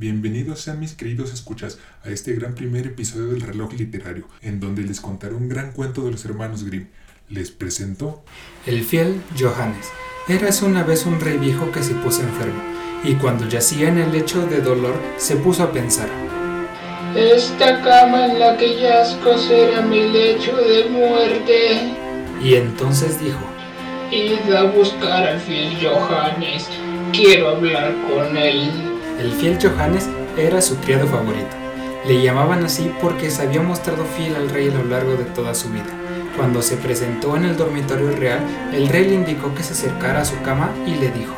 Bienvenidos sean mis queridos escuchas a este gran primer episodio del reloj literario, en donde les contaré un gran cuento de los hermanos Grimm. Les presento El fiel Johannes. Eras una vez un rey viejo que se puso enfermo, y cuando yacía en el lecho de dolor se puso a pensar. Esta cama en la que yazco será mi lecho de muerte. Y entonces dijo, Id a buscar al fiel Johannes, quiero hablar con él. El fiel Johannes era su criado favorito. Le llamaban así porque se había mostrado fiel al rey a lo largo de toda su vida. Cuando se presentó en el dormitorio real, el rey le indicó que se acercara a su cama y le dijo,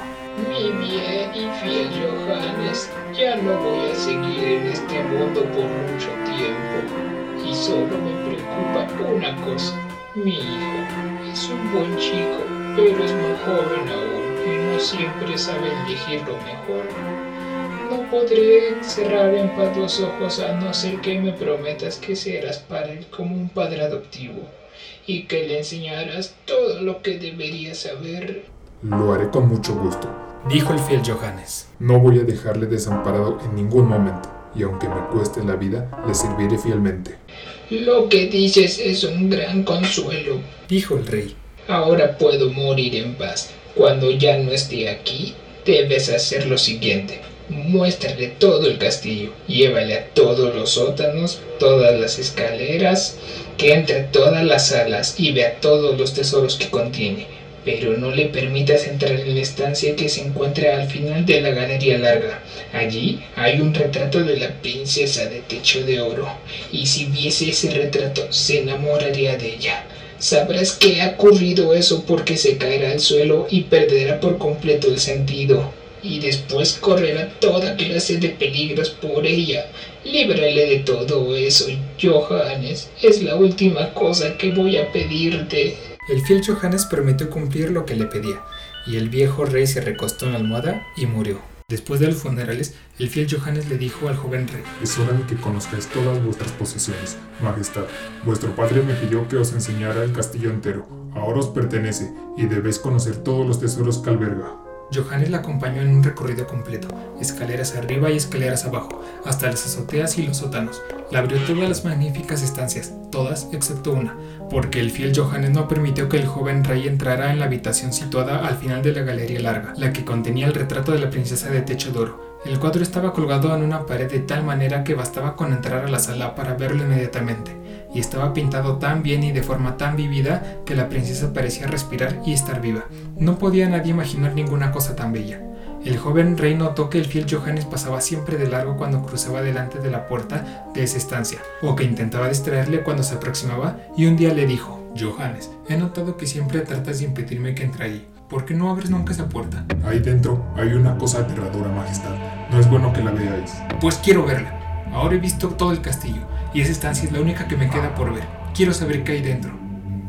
Mi bien y fiel Johannes, ya no voy a seguir en este mundo por mucho tiempo. Y solo me preocupa una cosa. Mi hijo es un buen chico, pero es muy joven aún y no siempre sabe elegir lo mejor. No podré cerrar en paz los ojos a no ser que me prometas que serás para él como un padre adoptivo y que le enseñarás todo lo que debería saber. Lo haré con mucho gusto. dijo el fiel Johannes. No voy a dejarle desamparado en ningún momento, y aunque me cueste la vida, le serviré fielmente. Lo que dices es un gran consuelo. Dijo el rey. Ahora puedo morir en paz. Cuando ya no esté aquí, debes hacer lo siguiente. Muéstrale todo el castillo, llévale a todos los sótanos, todas las escaleras, que entre todas las salas y vea todos los tesoros que contiene. Pero no le permitas entrar en la estancia que se encuentra al final de la galería larga. Allí hay un retrato de la princesa de techo de oro, y si viese ese retrato se enamoraría de ella. Sabrás que ha ocurrido eso porque se caerá al suelo y perderá por completo el sentido. Y después correrá toda clase de peligros por ella. Líbrale de todo eso, Johannes. Es la última cosa que voy a pedirte. El fiel Johannes prometió cumplir lo que le pedía, y el viejo rey se recostó en la almohada y murió. Después de los funerales, el fiel Johannes le dijo al joven rey, Es hora de que conozcáis todas vuestras posesiones, Majestad. Vuestro padre me pidió que os enseñara el castillo entero. Ahora os pertenece, y debéis conocer todos los tesoros que alberga. Johannes la acompañó en un recorrido completo, escaleras arriba y escaleras abajo, hasta las azoteas y los sótanos. Le abrió todas las magníficas estancias, todas excepto una, porque el fiel Johannes no permitió que el joven rey entrara en la habitación situada al final de la galería larga, la que contenía el retrato de la princesa de techo de oro. El cuadro estaba colgado en una pared de tal manera que bastaba con entrar a la sala para verlo inmediatamente, y estaba pintado tan bien y de forma tan vivida que la princesa parecía respirar y estar viva. No podía nadie imaginar ninguna cosa tan bella. El joven rey notó que el fiel Johannes pasaba siempre de largo cuando cruzaba delante de la puerta de esa estancia, o que intentaba distraerle cuando se aproximaba, y un día le dijo, Johannes, he notado que siempre tratas de impedirme que entre allí. ¿Por qué no abres nunca esa puerta? Ahí dentro hay una cosa aterradora, Majestad. No es bueno que la veáis. Pues quiero verla. Ahora he visto todo el castillo, y esa estancia es la única que me queda por ver. Quiero saber qué hay dentro.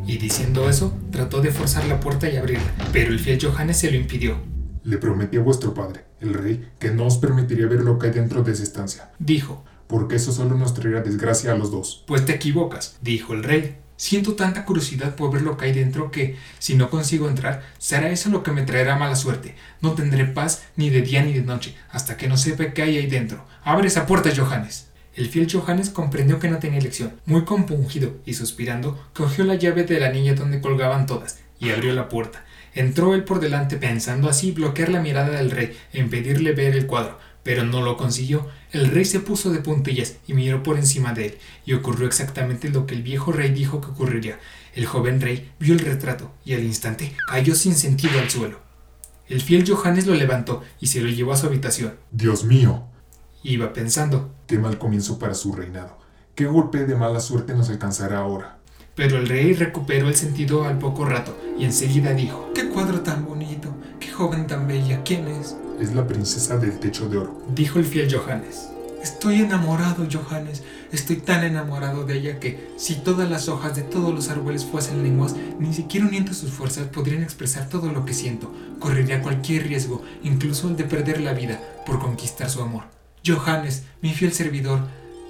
Y diciendo eso, trató de forzar la puerta y abrirla, pero el fiel Johannes se lo impidió. Le prometí a vuestro padre, el rey, que no os permitiría ver lo que hay dentro de esa estancia, Dijo, porque eso solo nos traerá desgracia a los dos. pues te equivocas, dijo el rey. Siento tanta curiosidad por ver lo que hay dentro que, si no consigo entrar, será eso lo que me traerá mala suerte. No tendré paz ni de día ni de noche, hasta que no sepa qué hay ahí dentro. Abre esa puerta, Johannes. El fiel Johannes comprendió que no tenía elección. Muy compungido y suspirando, cogió la llave de la niña donde colgaban todas y abrió la puerta. Entró él por delante pensando así bloquear la mirada del rey e impedirle ver el cuadro, pero no lo consiguió. El rey se puso de puntillas y miró por encima de él, y ocurrió exactamente lo que el viejo rey dijo que ocurriría. El joven rey vio el retrato y al instante cayó sin sentido al suelo. El fiel Johannes lo levantó y se lo llevó a su habitación. Dios mío, Iba pensando, qué mal comienzo para su reinado. Qué golpe de mala suerte nos alcanzará ahora. pero el rey recuperó el sentido al poco rato y enseguida dijo, ¡Qué cuadro tan bonito! ¡Qué joven tan bella! ¿Quién es? Es la princesa del techo de oro. Dijo el fiel Johannes. Estoy enamorado, Johannes. Estoy tan enamorado de ella que, si todas las hojas de todos los árboles fuesen lenguas, ni siquiera uniendo sus fuerzas podrían expresar todo lo que siento. Correría cualquier riesgo, incluso el de perder la vida, por conquistar su amor. Johannes, mi fiel servidor,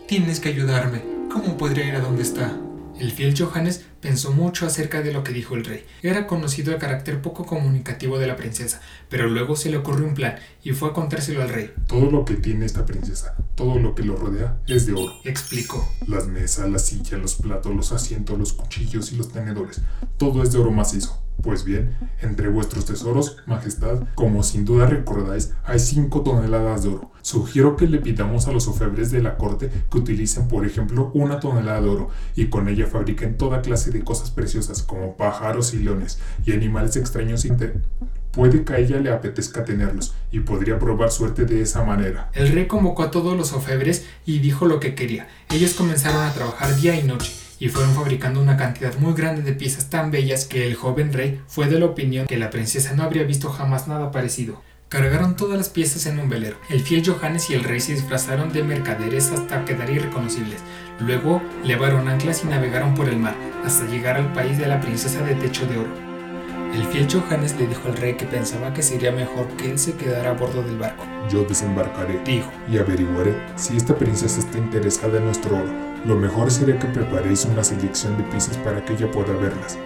tienes que ayudarme. ¿Cómo podría ir a donde está? El fiel Johannes pensó mucho acerca de lo que dijo el rey. Era conocido el carácter poco comunicativo de la princesa, pero luego se le ocurrió un plan y fue a contárselo al rey. Todo lo que tiene esta princesa, todo lo que lo rodea, es de oro. Explicó. Las mesas, la silla, los platos, los asientos, los cuchillos y los tenedores, todo es de oro macizo. Pues bien, entre vuestros tesoros, Majestad, como sin duda recordáis, hay 5 toneladas de oro. Sugiero que le pidamos a los ofebres de la corte que utilicen, por ejemplo, una tonelada de oro y con ella fabriquen toda clase de cosas preciosas como pájaros y leones y animales extraños. Puede que a ella le apetezca tenerlos y podría probar suerte de esa manera. El rey convocó a todos los ofebres y dijo lo que quería. Ellos comenzaron a trabajar día y noche y fueron fabricando una cantidad muy grande de piezas tan bellas que el joven rey fue de la opinión que la princesa no habría visto jamás nada parecido. Cargaron todas las piezas en un velero. El fiel Johannes y el rey se disfrazaron de mercaderes hasta quedar irreconocibles. Luego levaron anclas y navegaron por el mar hasta llegar al país de la princesa de techo de oro. El fiel Johannes le dijo al rey que pensaba que sería mejor que él se quedara a bordo del barco. Yo desembarcaré, Dijo, y averiguaré si esta princesa está interesada en nuestro oro. Lo mejor sería que preparéis una selección de piezas para que ella pueda verlas.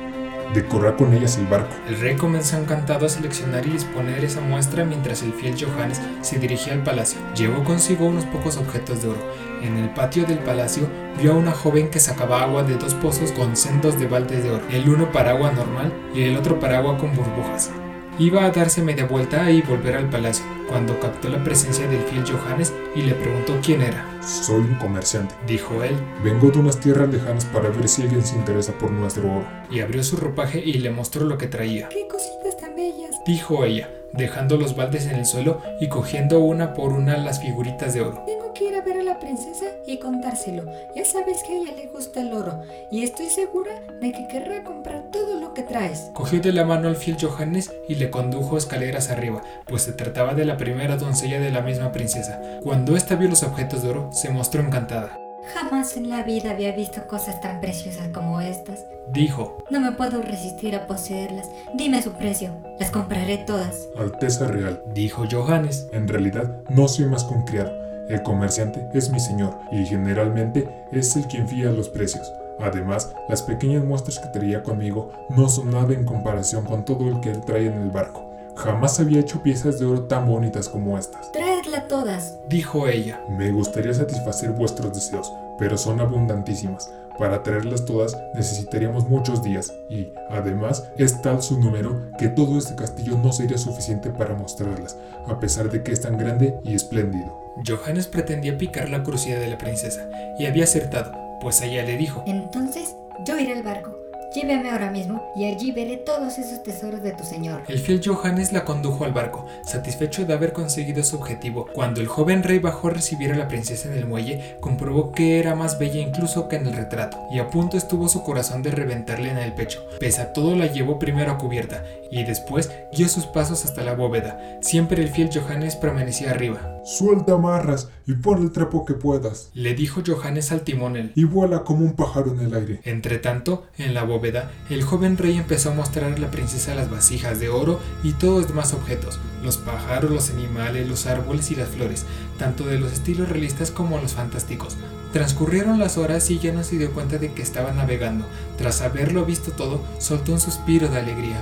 Decorad con ellas el barco. El rey comenzó encantado a seleccionar y disponer esa muestra mientras el fiel Johannes se dirigía al palacio. Llevó consigo unos pocos objetos de oro. En el patio del palacio vio a una joven que sacaba agua de dos pozos con sendos de baldes de oro, el uno para agua normal y el otro para agua con burbujas. Iba a darse media vuelta y volver al palacio, cuando captó la presencia del fiel Johannes y le preguntó quién era. Soy un comerciante. Dijo él, Vengo de unas tierras lejanas para ver si alguien se interesa por nuestro oro. y abrió su ropaje y le mostró lo que traía. ¡Qué cositas tan bellas! Dijo ella, dejando los baldes en el suelo y cogiendo una por una las figuritas de oro. Que ir a ver a la princesa y contárselo. Ya sabes que a ella le gusta el oro y estoy segura de que querrá comprar todo lo que traes. Cogió de la mano al fiel Johannes y le condujo escaleras arriba, pues se trataba de la primera doncella de la misma princesa. Cuando ésta vio los objetos de oro, se mostró encantada. Jamás en la vida había visto cosas tan preciosas como estas. Dijo, No me puedo resistir a poseerlas. Dime su precio. Las compraré todas. Alteza Real. dijo Johannes. En realidad, no soy más que un criado. El comerciante es mi señor y generalmente es el quien fía los precios. Además, las pequeñas muestras que traía conmigo no son nada en comparación con todo el que él trae en el barco. Jamás había hecho piezas de oro tan bonitas como estas. Traedla todas. Dijo ella. Me gustaría satisfacer vuestros deseos, pero son abundantísimas. Para traerlas todas necesitaríamos muchos días y, además, es tal su número que todo este castillo no sería suficiente para mostrarlas, a pesar de que es tan grande y espléndido. Johannes pretendía picar la curiosidad de la princesa y había acertado, pues ella le dijo, Entonces, yo iré al barco. Lléveme ahora mismo y allí veré todos esos tesoros de tu señor. El fiel Johannes la condujo al barco, satisfecho de haber conseguido su objetivo. Cuando el joven rey bajó a recibir a la princesa en el muelle, comprobó que era más bella incluso que en el retrato, y a punto estuvo su corazón de reventarle en el pecho. Pese a todo la llevó primero a cubierta, y después guió sus pasos hasta la bóveda. Siempre el fiel Johannes permanecía arriba. Suelta amarras y pon el trapo que puedas, Le dijo Johannes al timonel. y vuela como un pájaro en el aire. Entretanto, en la bóveda, el joven rey empezó a mostrar a la princesa las vasijas de oro y todos los demás objetos, los pájaros, los animales, los árboles y las flores, tanto de los estilos realistas como los fantásticos. Transcurrieron las horas y ya no se dio cuenta de que estaba navegando. Tras haberlo visto todo, soltó un suspiro de alegría.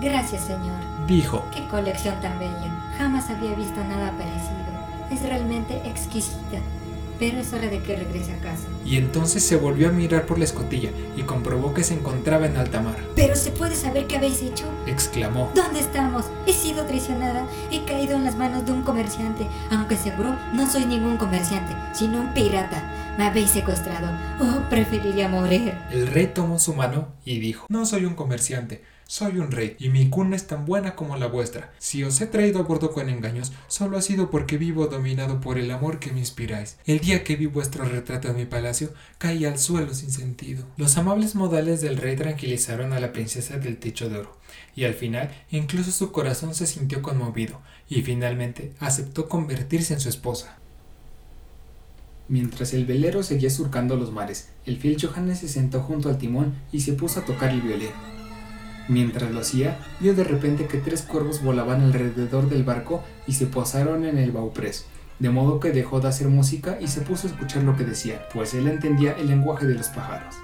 Gracias, señor. Dijo, Qué colección tan bella. Jamás había visto nada parecido. Es realmente exquisita. Pero es hora de que regrese a casa. y entonces se volvió a mirar por la escotilla y comprobó que se encontraba en alta mar. Pero se puede saber qué habéis hecho. Exclamó. ¿Dónde estamos? He sido traicionada. He caído en las manos de un comerciante. Aunque seguro no soy ningún comerciante, sino un pirata. Me habéis secuestrado. Oh, preferiría morir. El rey tomó su mano y dijo, No soy un comerciante, soy un rey, y mi cuna es tan buena como la vuestra. Si os he traído a bordo con engaños, solo ha sido porque vivo dominado por el amor que me inspiráis. El día que vi vuestro retrato en mi palacio, caí al suelo sin sentido. Los amables modales del rey tranquilizaron a la princesa del techo de oro, y al final incluso su corazón se sintió conmovido, y finalmente aceptó convertirse en su esposa. Mientras el velero seguía surcando los mares, el fiel Johannes se sentó junto al timón y se puso a tocar el violín. Mientras lo hacía, vio de repente que tres cuervos volaban alrededor del barco y se posaron en el bauprés. de modo que dejó de hacer música y se puso a escuchar lo que decían, pues él entendía el lenguaje de los pájaros.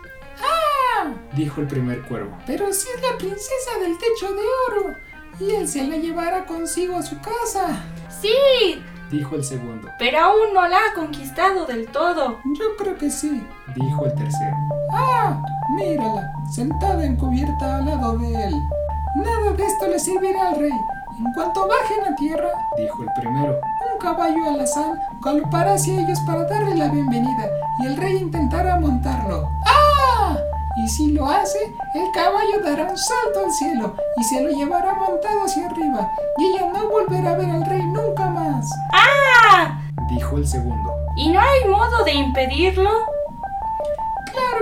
¡Ah! Dijo el primer cuervo. Pero si es la princesa del techo de oro, y él se la llevará consigo a su casa. Sí, Dijo el segundo. pero aún no la ha conquistado del todo. Yo creo que sí. Dijo el tercero. ¡Ah! Mírala, sentada en cubierta al lado de él. Nada de esto le servirá al rey. En cuanto bajen a tierra, Dijo el primero. un caballo alazán galopará hacia ellos para darle la bienvenida y el rey intentará montarlo. ¡Ah! Y si lo hace, el caballo dará un salto al cielo y se lo llevará montado hacia arriba y ella no volverá a ver al rey nunca más. ¡Ah! Dijo el segundo. ¿Y no hay modo de impedirlo?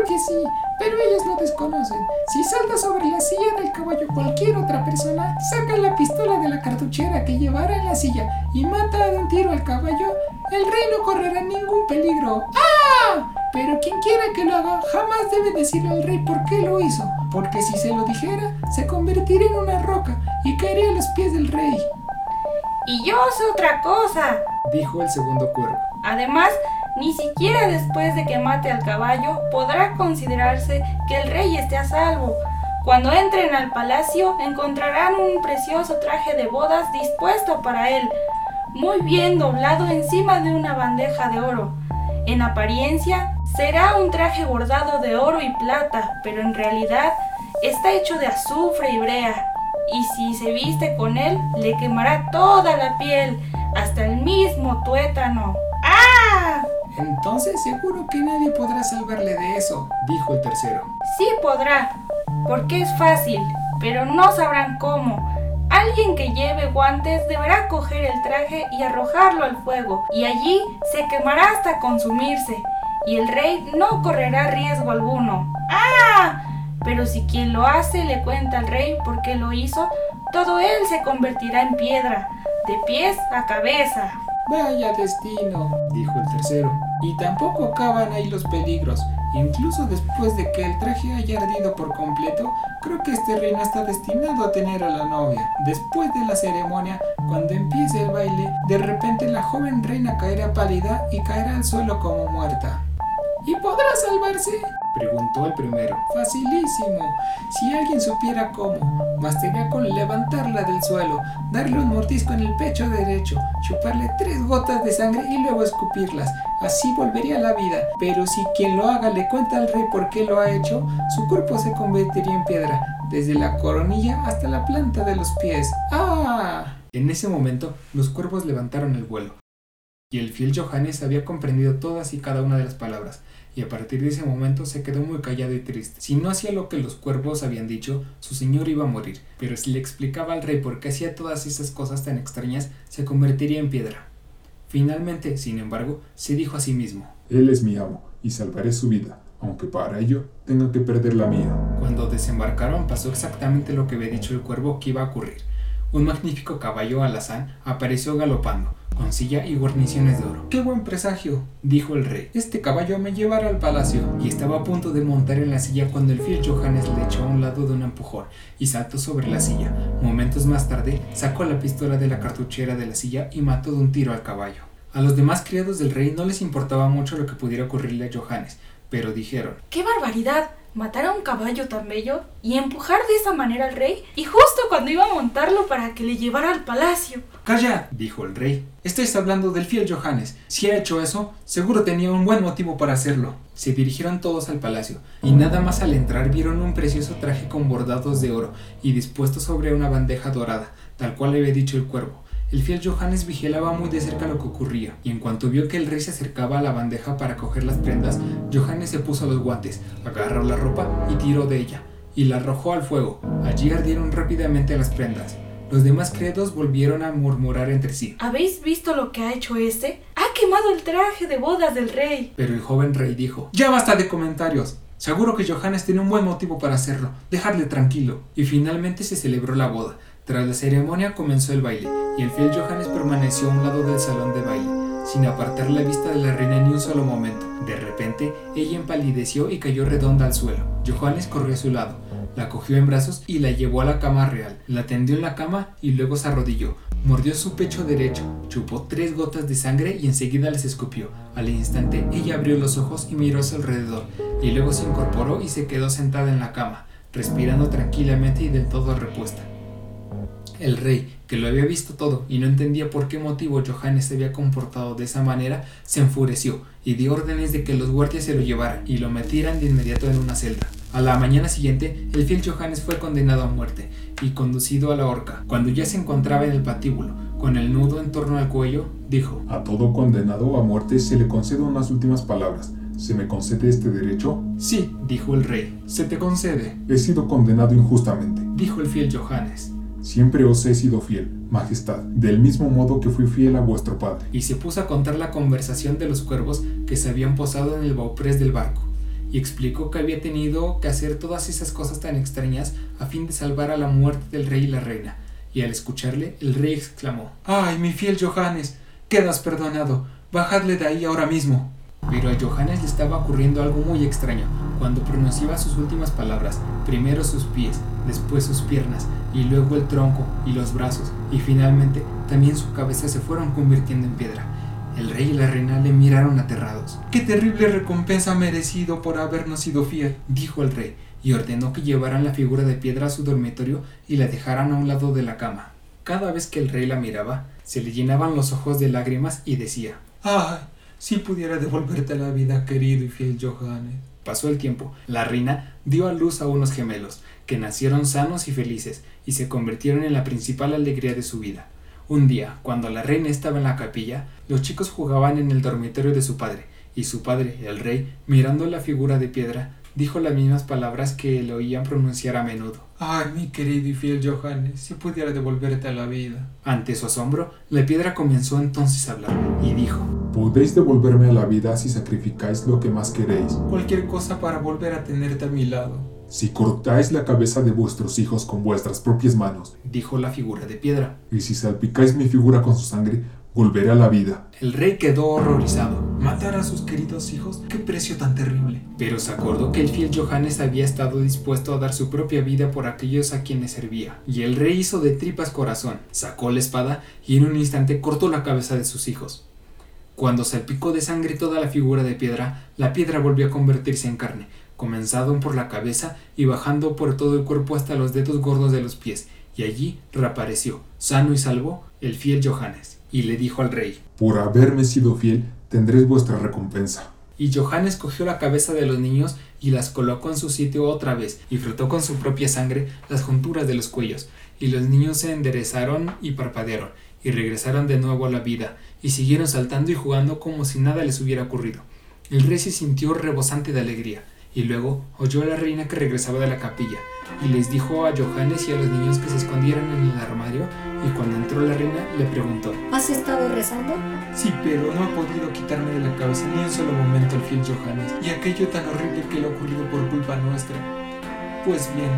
Que sí, pero ellos lo desconocen. Si salta sobre la silla del caballo cualquier otra persona, saca la pistola de la cartuchera que llevará en la silla y mata de un tiro al caballo, el rey no correrá ningún peligro. ¡Ah! Pero quien quiera que lo haga jamás debe decirle al rey por qué lo hizo, porque si se lo dijera, se convertiría en una roca y caería a los pies del rey. Y yo sé otra cosa. Dijo el segundo cuervo. Además, ni siquiera después de que mate al caballo podrá considerarse que el rey esté a salvo. Cuando entren al palacio encontrarán un precioso traje de bodas dispuesto para él, muy bien doblado encima de una bandeja de oro. En apariencia será un traje bordado de oro y plata, pero en realidad está hecho de azufre y brea. Y si se viste con él, le quemará toda la piel, hasta el mismo tuétano. ¡Ah! Entonces seguro que nadie podrá salvarle de eso. Dijo el tercero. Sí podrá, porque es fácil, pero no sabrán cómo. Alguien que lleve guantes deberá coger el traje y arrojarlo al fuego, y allí se quemará hasta consumirse, y el rey no correrá riesgo alguno. ¡Ah! Pero si quien lo hace le cuenta al rey por qué lo hizo, todo él se convertirá en piedra, de pies a cabeza. Vaya destino. Dijo el tercero. Y tampoco acaban ahí los peligros. Incluso después de que el traje haya ardido por completo, creo que este reino está destinado a tener a la novia. Después de la ceremonia, cuando empiece el baile, de repente la joven reina caerá pálida y caerá al suelo como muerta. ¿Y podrá salvarse? Preguntó el primero. Facilísimo. Si alguien supiera cómo, bastaría con levantarla del suelo, darle un mordisco en el pecho derecho, chuparle tres gotas de sangre y luego escupirlas. Así volvería a la vida. Pero si quien lo haga le cuenta al rey por qué lo ha hecho, su cuerpo se convertiría en piedra, desde la coronilla hasta la planta de los pies. ¡Ah! En ese momento, los cuervos levantaron el vuelo, y el fiel Johannes había comprendido todas y cada una de las palabras, y a partir de ese momento se quedó muy callado y triste. Si no hacía lo que los cuervos habían dicho, su señor iba a morir, pero si le explicaba al rey por qué hacía todas esas cosas tan extrañas, se convertiría en piedra. Finalmente, sin embargo, se dijo a sí mismo. Él es mi amo y salvaré su vida, aunque para ello tenga que perder la mía. Cuando desembarcaron pasó exactamente lo que había dicho el cuervo que iba a ocurrir. Un magnífico caballo alazán apareció galopando, con silla y guarniciones de oro. ¡Qué buen presagio! Dijo el rey, Este caballo me llevará al palacio. y estaba a punto de montar en la silla cuando el fiel Johannes le echó a un lado de un empujón y saltó sobre la silla. Momentos más tarde sacó la pistola de la cartuchera de la silla y mató de un tiro al caballo. A los demás criados del rey no les importaba mucho lo que pudiera ocurrirle a Johannes, pero dijeron, ¡Qué barbaridad! Matar a un caballo tan bello y empujar de esa manera al rey, y justo cuando iba a montarlo para que le llevara al palacio. ¡Calla! dijo el rey. Estáis hablando del fiel Johannes. Si ha hecho eso, seguro tenía un buen motivo para hacerlo. Se dirigieron todos al palacio, y nada más al entrar vieron un precioso traje con bordados de oro y dispuesto sobre una bandeja dorada, tal cual le había dicho el cuervo. El fiel Johannes vigilaba muy de cerca lo que ocurría, y en cuanto vio que el rey se acercaba a la bandeja para coger las prendas, Johannes se puso los guantes, agarró la ropa y tiró de ella, y la arrojó al fuego. Allí ardieron rápidamente las prendas. Los demás criados volvieron a murmurar entre sí, ¿Habéis visto lo que ha hecho ese? ¡Ha quemado el traje de bodas del rey! pero el joven rey dijo, Ya basta de comentarios. Seguro que Johannes tiene un buen motivo para hacerlo. Dejadle tranquilo. y finalmente se celebró la boda. Tras la ceremonia comenzó el baile, y el fiel Johannes permaneció a un lado del salón de baile, sin apartar la vista de la reina ni un solo momento. De repente, ella empalideció y cayó redonda al suelo. Johannes corrió a su lado, la cogió en brazos y la llevó a la cama real. La tendió en la cama y luego se arrodilló. Mordió su pecho derecho, chupó tres gotas de sangre y enseguida les escupió. Al instante ella abrió los ojos y miró a su alrededor, y luego se incorporó y se quedó sentada en la cama, respirando tranquilamente y del todo repuesta. El rey, que lo había visto todo y no entendía por qué motivo Johannes se había comportado de esa manera, se enfureció y dio órdenes de que los guardias se lo llevaran y lo metieran de inmediato en una celda. A la mañana siguiente, el fiel Johannes fue condenado a muerte y conducido a la horca. Cuando ya se encontraba en el patíbulo, con el nudo en torno al cuello, dijo: A todo condenado a muerte se le concede unas últimas palabras. ¿Se me concede este derecho? Sí, dijo el rey, se te concede. He sido condenado injustamente, dijo el fiel Johannes. Siempre os he sido fiel, Majestad, del mismo modo que fui fiel a vuestro padre. Y se puso a contar la conversación de los cuervos que se habían posado en el bauprés del barco, y explicó que había tenido que hacer todas esas cosas tan extrañas a fin de salvar a la muerte del rey y la reina. Y al escucharle, el rey exclamó: ¡Ay, mi fiel Johannes! Quedas perdonado. Bajadle de ahí ahora mismo. Pero a Johannes le estaba ocurriendo algo muy extraño. Cuando pronunciaba sus últimas palabras, primero sus pies, después sus piernas, y luego el tronco y los brazos, y finalmente también su cabeza se fueron convirtiendo en piedra. El rey y la reina le miraron aterrados. ¡Qué terrible recompensa ha merecido por habernos sido fiel! dijo el rey, y ordenó que llevaran la figura de piedra a su dormitorio y la dejaran a un lado de la cama. Cada vez que el rey la miraba, se le llenaban los ojos de lágrimas y decía: ¡Ay! Si pudiera devolverte la vida, querido y fiel Johannes. Pasó el tiempo. La reina dio a luz a unos gemelos, que nacieron sanos y felices, y se convirtieron en la principal alegría de su vida. Un día, cuando la reina estaba en la capilla, los chicos jugaban en el dormitorio de su padre, y su padre, el rey, mirando la figura de piedra, dijo las mismas palabras que le oían pronunciar a menudo. Ay, mi querido y fiel Johannes, si pudiera devolverte a la vida. Ante su asombro, la piedra comenzó entonces a hablar y dijo: Podéis devolverme a la vida si sacrificáis lo que más queréis. Cualquier cosa para volver a tenerte a mi lado. Si cortáis la cabeza de vuestros hijos con vuestras propias manos, dijo la figura de piedra. Y si salpicáis mi figura con su sangre, volveré a la vida. El rey quedó horrorizado. ¿Matar a sus queridos hijos? ¡Qué precio tan terrible! Pero se acordó que el fiel Johannes había estado dispuesto a dar su propia vida por aquellos a quienes servía. Y el rey hizo de tripas corazón, sacó la espada y en un instante cortó la cabeza de sus hijos. Cuando salpicó de sangre toda la figura de piedra, la piedra volvió a convertirse en carne, comenzando por la cabeza y bajando por todo el cuerpo hasta los dedos gordos de los pies, y allí reapareció, sano y salvo, el fiel Johannes y le dijo al rey, Por haberme sido fiel, tendréis vuestra recompensa. Y Johannes cogió la cabeza de los niños y las colocó en su sitio otra vez, y frotó con su propia sangre las junturas de los cuellos, y los niños se enderezaron y parpadearon, y regresaron de nuevo a la vida, y siguieron saltando y jugando como si nada les hubiera ocurrido. El rey se sintió rebosante de alegría, y luego oyó a la reina que regresaba de la capilla, y les dijo a Johannes y a los niños que se escondieran en el armario, y cuando entró la reina le preguntó, ¿Has estado rezando? Sí, pero no ha podido quitarme de la cabeza ni un solo momento el fiel Johannes, y aquello tan horrible que le ha ocurrido por culpa nuestra. Pues bien,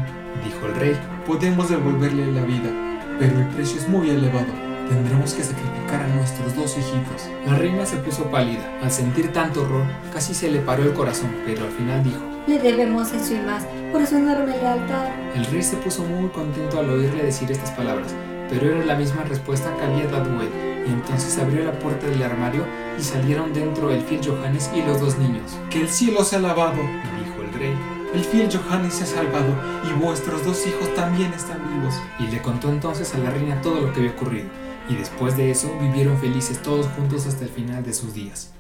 dijo el rey, podemos devolverle la vida, pero el precio es muy elevado. Tendremos que sacrificar a nuestros dos hijitos. La reina se puso pálida. Al sentir tanto horror, casi se le paró el corazón, pero al final dijo, Le debemos eso y más, por su enorme lealtad. El rey se puso muy contento al oírle decir estas palabras, pero era la misma respuesta que había dado él, y entonces abrió la puerta del armario y salieron dentro el fiel Johannes y los dos niños. Que el cielo sea alabado, dijo el rey. El fiel Johannes se ha salvado y vuestros dos hijos también están vivos. Y le contó entonces a la reina todo lo que había ocurrido y después de eso vivieron felices todos juntos hasta el final de sus días.